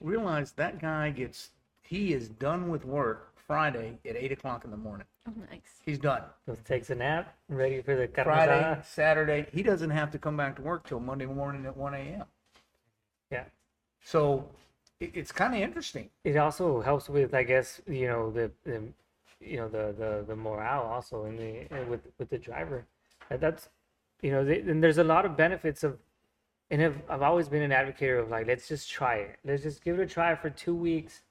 Speaker 2: realize that guy gets he is done with work Friday at eight o'clock in the morning.
Speaker 3: Oh, nice.
Speaker 2: He's done.
Speaker 1: Just takes a nap, ready for the carne
Speaker 2: Friday,
Speaker 1: asada.
Speaker 2: Saturday, he doesn't have to come back to work till Monday morning at one a.m.
Speaker 1: Yeah.
Speaker 2: So it, it's kind of interesting.
Speaker 1: It also helps with, I guess, you know, the, the you know, the, the, the morale also in the with with the driver. And that's, you know, they, and there's a lot of benefits of, and I've, I've always been an advocate of like, let's just try it. Let's just give it a try for two weeks.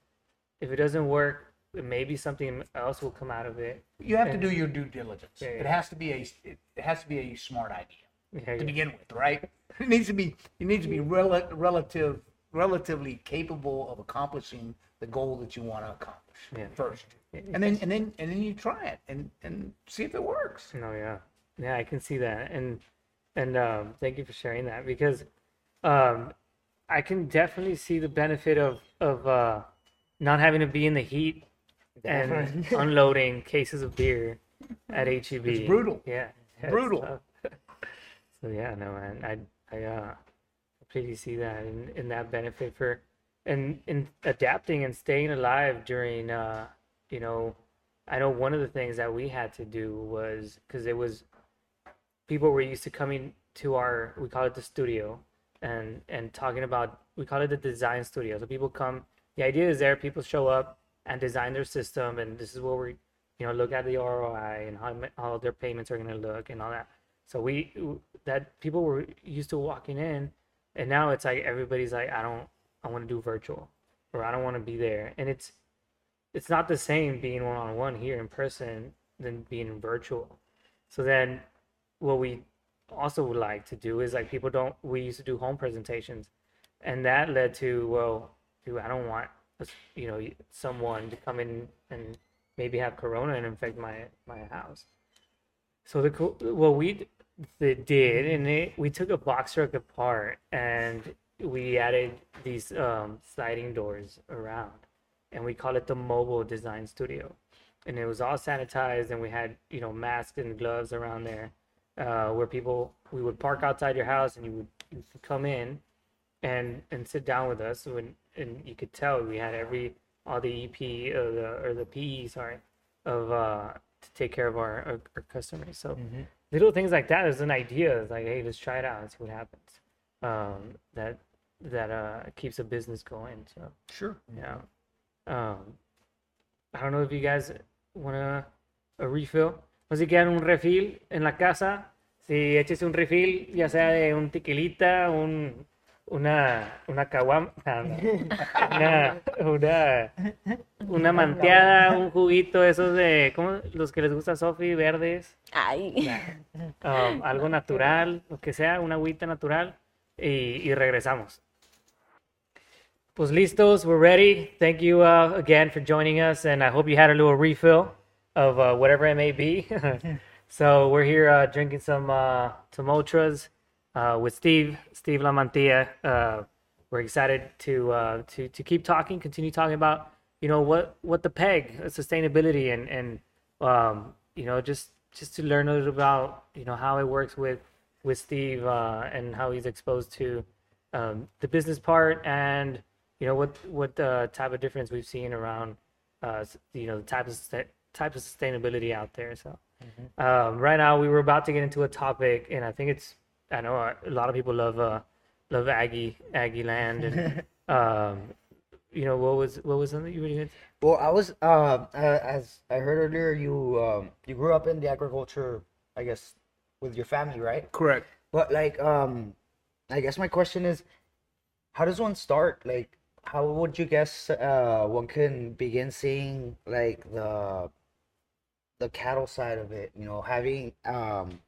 Speaker 1: If it doesn't work, maybe something else will come out of it.
Speaker 2: You have to do your due diligence.
Speaker 1: Yeah,
Speaker 2: It has to be a it has to be a smart idea.
Speaker 1: Yeah,
Speaker 2: to
Speaker 1: yeah.
Speaker 2: begin with, right? *laughs* It needs to be it needs to be rel- relative relatively capable of accomplishing the goal that you want to accomplish
Speaker 1: Yeah.
Speaker 2: first, and then and then and then you try it and and see if it works.
Speaker 1: No, yeah, yeah, I can see that, and and um, thank you for sharing that because um, I can definitely see the benefit of of uh, not having to be in the heat and *laughs* unloading cases of beer at HEB.
Speaker 2: It's brutal.
Speaker 1: Yeah, it's
Speaker 2: Brutal.
Speaker 1: tough. *laughs* so yeah, no, man, I I uh, completely see that and in that benefit for and in adapting and staying alive during uh, you know, I know one of the things that we had to do was because it was people were used to coming to our we call it the studio and and talking about we call it the design studio. So people come the idea is there people show up and design their system and this is what we you know look at the roi and how, how their payments are going to look and all that. So we that people were used to walking in and now it's like everybody's like i don't i want to do virtual or i don't want to be there. And it's it's not the same being one-on-one here in person than being virtual. So then what we also would like to do is like people don't we used to do home presentations and that led to well dude i don't want you know someone to come in and maybe have corona and infect my my house. So the what we did and it, we took a box truck apart and we added these um, sliding doors around and we call it the mobile design studio. And it was all sanitized and we had you know masks and gloves around there uh, where people we would park outside your house and you would, you come in and and sit down with us when and you could tell we had every all the EP or the or the PE sorry of uh to take care of our our, our customers. So little things like that is an idea. It's like hey let's try it out and see what happens. Um that that uh keeps a business going so.
Speaker 2: Sure.
Speaker 1: yeah. Um, I don't know if you guys want a, refill. No sé si quieran un refill en la casa. Si échese un refill, ya sea de un tequilita, un, una, una caguama, *laughs* una, una, una manteada, un juguito, esos de, ¿cómo? Los que les gusta Sofi, verdes
Speaker 3: Ay.
Speaker 1: um, algo natural, lo que sea, una agüita natural y, y regresamos. Pues listos, we're ready. Thank you uh, again for joining us, and I hope you had a little refill of uh, whatever it may be. *laughs* so we're here uh, drinking some uh, some ultras uh, with Steve, Steve LaMantia. Uh, we're excited to uh, to to keep talking, continue talking about you know what what the peg, sustainability, and and um, you know just just to learn a little about you know how it works with with Steve and how he's exposed to um, the business part and you know what what uh, type of difference we've seen around uh, you know the type of sus- type of sustainability out there. So um, right now we were about to get into a topic, and I think it's I know uh, a lot of people love uh, love Aggie Aggie land and *laughs* Um, you know, what was what was something you were going to
Speaker 4: Well, I was uh, as I heard earlier, you um you grew up in the agriculture, I guess, with your family, right?
Speaker 2: Correct.
Speaker 4: But like um, I guess my question is, how does one start? Like, how would you guess uh one can begin seeing like the the cattle side of it? You know, having um,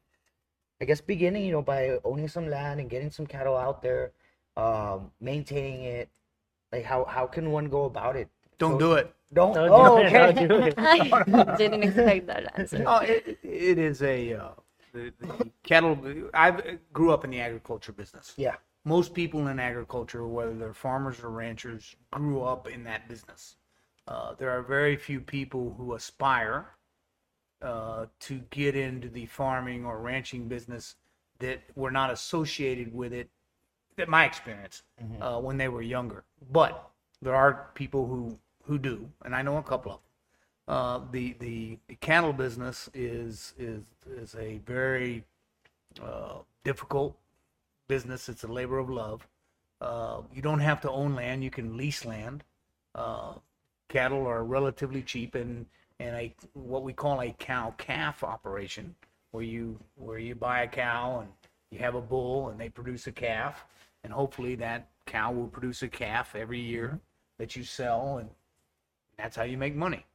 Speaker 4: I guess beginning you know by owning some land and getting some cattle out there, um, maintaining it. Like, how how can one go about it?
Speaker 2: Don't
Speaker 4: So-
Speaker 2: do it.
Speaker 4: Don't.
Speaker 1: No,
Speaker 4: oh,
Speaker 1: do
Speaker 4: okay.
Speaker 1: no, do it. *laughs*
Speaker 3: I didn't expect that answer.
Speaker 2: No, it, it is a uh, the, the cattle. I grew up in the agriculture business.
Speaker 4: Yeah.
Speaker 2: Most people in agriculture, whether they're farmers or ranchers, grew up in that business. Uh, there are very few people who aspire uh, to get into the farming or ranching business that were not associated with it. That my experience uh, when they were younger, but there are people who who do, and I know a couple of them. Uh, the, the the cattle business is is is a very uh, difficult business. It's a labor of love. Uh, you don't have to own land; you can lease land. Uh, cattle are relatively cheap, and and a what we call a cow calf operation, where you where you buy a cow and you have a bull, and they produce a calf, and hopefully that cow will produce a calf every year that you sell, and that's how you make money.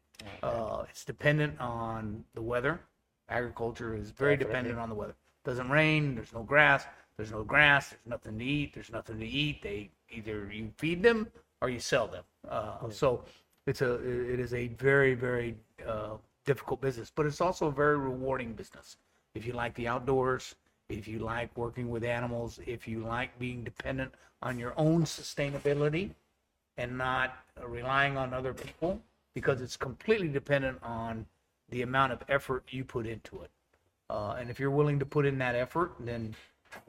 Speaker 2: Uh, it's dependent on the weather. Agriculture is very dependent on the weather. Doesn't rain, there's no grass, there's no grass, there's nothing to eat, there's nothing to eat. They either you feed them or you sell them. Uh, So it's a it is a very very uh, difficult business, but it's also a very rewarding business. If you like the outdoors, if you like working with animals, if you like being dependent on your own sustainability, and not relying on other people because it's completely dependent on the amount of effort you put into it. Uh, and if you're willing to put in that effort, then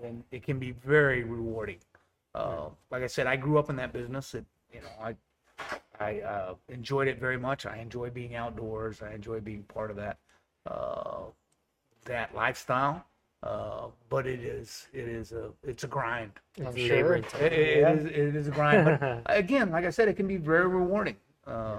Speaker 2: then it can be very rewarding. Uh, like I said, I grew up in that business. It, you know, I I uh, enjoyed it very much. I enjoy being outdoors. I enjoy being part of that uh, that lifestyle. Uh, but it is it is a it's a grind.
Speaker 1: It's
Speaker 4: I'm
Speaker 1: labor
Speaker 4: sure.
Speaker 1: intensive.
Speaker 2: It, it is it is a grind, but *laughs* again, like I said, it can be very rewarding. Uh,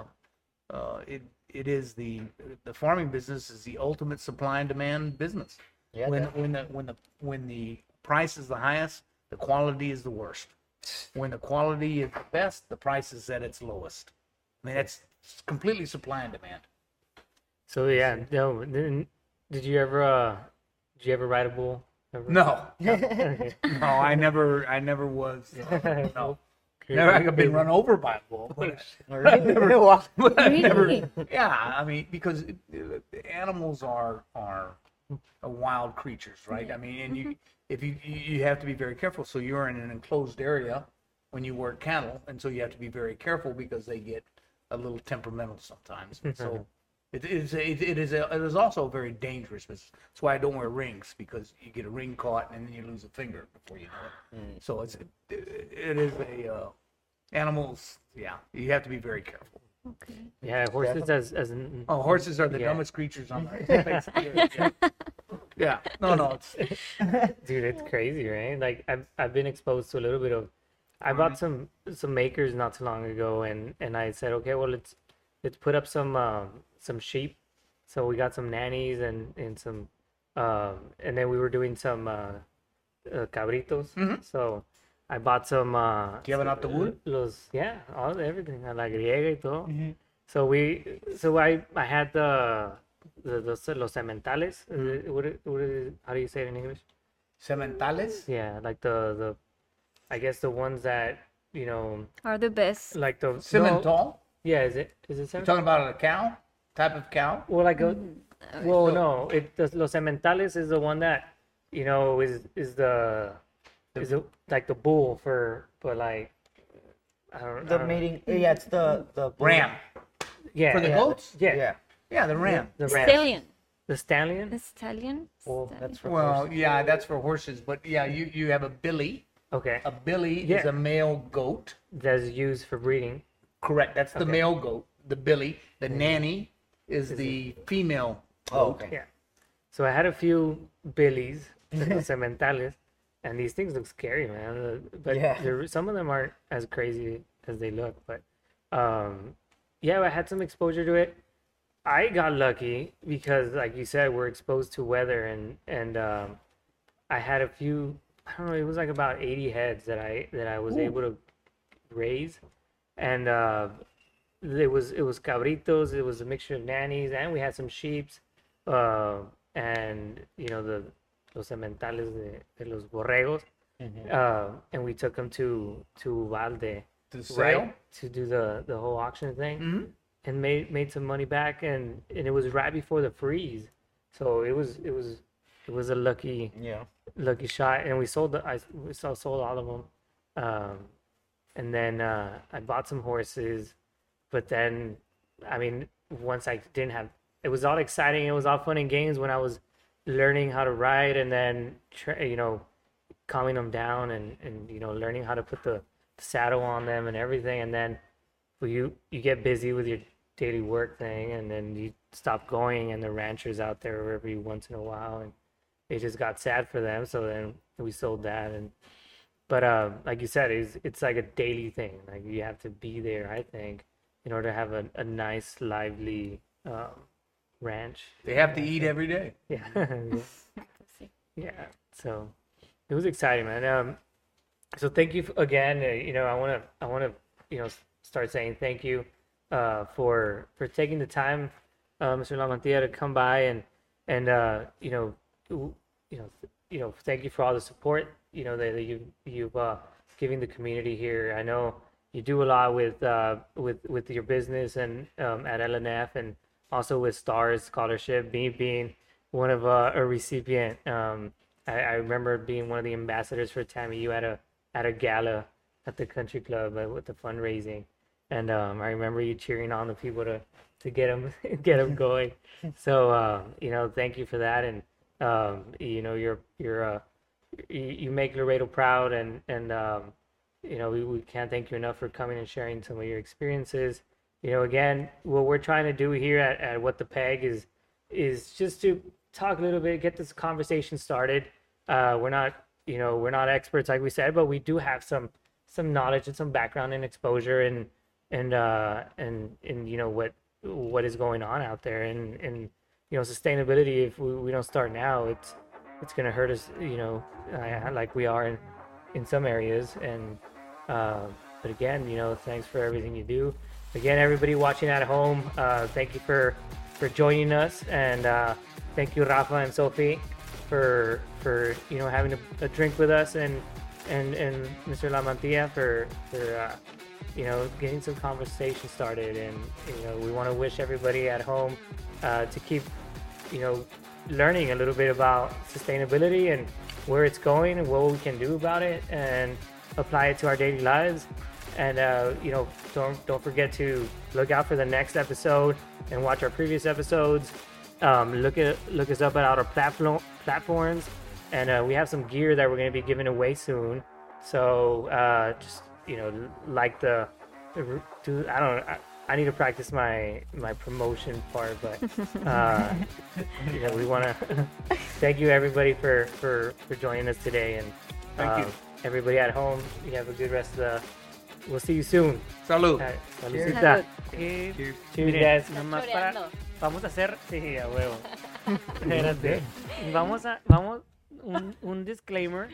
Speaker 2: uh, it it is the the farming business is the ultimate supply and demand business.
Speaker 4: Yeah,
Speaker 2: when
Speaker 4: def-
Speaker 2: when the when the when the price is the highest, the quality is the worst. When the quality is the best, the price is at its lowest. I mean, that's completely supply and demand.
Speaker 1: So yeah, no. Then, did you ever? Uh, did you ever ride a bull? Ever?
Speaker 2: No, *laughs*
Speaker 1: Okay.
Speaker 2: no, I never, I never was. uh, no, *laughs* never. I've been run over by a bull. But, *laughs*
Speaker 4: Wow.
Speaker 2: but I never, yeah, I mean, because animals are are Uh, wild creatures, right? I mean, and you mm-hmm. if you you have to be very careful. So you're in an enclosed area when you work cattle, and so you have to be very careful because they get a little temperamental sometimes. So mm-hmm. it is a, it, it is a, it is also very dangerous. That's why I don't wear rings because you get a ring caught and then you lose a finger before you know it. Mm. So it's it, it is a uh, animals. Yeah, you have to be very careful.
Speaker 3: Okay.
Speaker 1: Yeah, horses as as an,
Speaker 2: Oh, horses are the
Speaker 1: Yeah.
Speaker 2: dumbest creatures on earth. Basically, yeah. yeah. No, no. It's, *laughs*
Speaker 1: dude, it's crazy, right? Like I've I've been exposed to a little bit of. I bought some some makers not too long ago, and and I said, okay, well let's let's put up some um, some sheep. So we got some nannies and and some, um, and then we were doing some uh, uh, cabritos. So I bought some. Uh,
Speaker 2: Do you have it out?
Speaker 1: Los yeah, all everything, a la griega y todo. So we, so I, I had the, the los, los sementales. uh, What, what is, how do you say it in English?
Speaker 2: sementales.
Speaker 1: Yeah, like the the, I guess the ones that you know,
Speaker 3: Are the best.
Speaker 1: like the no- yeah, is it is it
Speaker 2: You're talking about a cow type of cow.
Speaker 1: Well, like a,
Speaker 3: Mm,
Speaker 1: well, no, it the, los sementales is the one that you know is is the is it like the bull for for like I don't, I
Speaker 4: The
Speaker 1: don't-
Speaker 4: mating. Yeah, it's the the
Speaker 2: Ram.
Speaker 1: yeah
Speaker 2: For the
Speaker 1: yeah,
Speaker 2: goats?
Speaker 1: yeah
Speaker 4: Yeah.
Speaker 2: Yeah, the ram.
Speaker 1: the ram
Speaker 3: Stallion.
Speaker 1: the stallion
Speaker 3: The stallion.
Speaker 4: Well,
Speaker 3: Stallion.
Speaker 4: that's for
Speaker 2: Well,
Speaker 4: horses.
Speaker 2: yeah, that's for horses, but yeah, you you have a billy.
Speaker 1: okay
Speaker 2: A billy is
Speaker 1: Yeah.
Speaker 2: a male goat.
Speaker 1: that's used for breeding
Speaker 2: Correct. That's the
Speaker 1: Okay.
Speaker 2: male goat. The billy. The nanny is the female
Speaker 4: Oh,
Speaker 2: goat.
Speaker 4: okay.
Speaker 1: Yeah. So I had a few billies, *laughs* los sementales, and these things look scary, man. Uh, But
Speaker 4: Yeah.
Speaker 1: some of them aren't as crazy as they look. But um, yeah, I had some exposure to it. I got lucky because, like you said, we're exposed to weather, and and um, I had a few. I don't know. It was like about eighty heads that I that I was able to raise, and uh, it was it was cabritos. It was a mixture of nannies, and we had some sheeps, uh, and you know the los sementales de, de los borregos, uh, and we took them to to Valde,
Speaker 2: To sale?
Speaker 1: right, to do the the whole auction thing.
Speaker 2: Mm-hmm.
Speaker 1: and made made some money back and and it was right before the freeze. So it was it was it was a lucky
Speaker 4: Yeah.
Speaker 1: lucky shot. And we sold the i we saw sold all of them um and then uh i bought some horses. But then i mean once i didn't have it was all exciting. It was all fun and games when i was learning how to ride and then you know calming them down and and you know learning how to put the saddle on them and everything. And then you you get busy with your daily work thing and then you stop going and the ranchers out there every once in a while and it just got sad for them. So then we sold that. And but uh like you said it's it's like a daily thing. Like you have to be there i think in order to have a, a nice lively um ranch.
Speaker 2: They have to eat every day. *laughs*
Speaker 1: yeah. *laughs* Yeah so it was exciting man. Um so thank you again uh, you know i want to i want to you know start saying thank you uh for for taking the time uh mr lamantia to come by and and uh you know you know you know thank you for all the support you know that, that you you've uh giving the community here. I know you do a lot with uh with with your business and um at L&F and also with stars scholarship me being one of uh, a recipient um I, I remember being one of the ambassadors for TAMIU at a at a gala at the country club uh, with the fundraising and um, I remember you cheering on the people to to get them *laughs* get them going. *laughs* So uh, you know, thank you for that, and um, you know, you're you're uh, you, you make Laredo proud, and and um, you know, we, we can't thank you enough for coming and sharing some of your experiences. You know, again, what we're trying to do here at, at What the Peg is is just to talk a little bit, get this conversation started. Uh, we're not, you know, we're not experts like we said, but we do have some some knowledge and some background and exposure and and uh and and you know what what is going on out there. And and you know sustainability if we, we don't start now it's it's gonna hurt us you know uh, like we are in in some areas. And uh, but again you know thanks for everything you do again everybody watching at home uh, thank you for for joining us and uh, thank you Rafa and Sophie for for you know having a, a drink with us and and and Mr. Lamantia for for uh, you know getting some conversation started and you know we want to wish everybody at home uh, to keep you know learning a little bit about sustainability and where it's going and what we can do about it and apply it to our daily lives and uh, you know don't don't forget to look out for the next episode and watch our previous episodes. Um, look at look us up at our platform platforms. And uh, we have some gear that we're going to be giving away soon. So uh, just you know like the, the do i don't I, I need to practice my my promotion part but uh *laughs* you know we want to *laughs* thank you everybody for for for joining us today. And
Speaker 2: Thank you.
Speaker 1: um, everybody at home you have a good rest of the we'll see you soon.
Speaker 2: Salud.
Speaker 1: Saludcita.
Speaker 2: Cheers.
Speaker 1: cheers
Speaker 2: Miren,
Speaker 1: guys
Speaker 3: Está
Speaker 1: nomás para- vamos a hacer sí a huevo. *laughs* Espérate. Vamos a vamos un, un disclaimer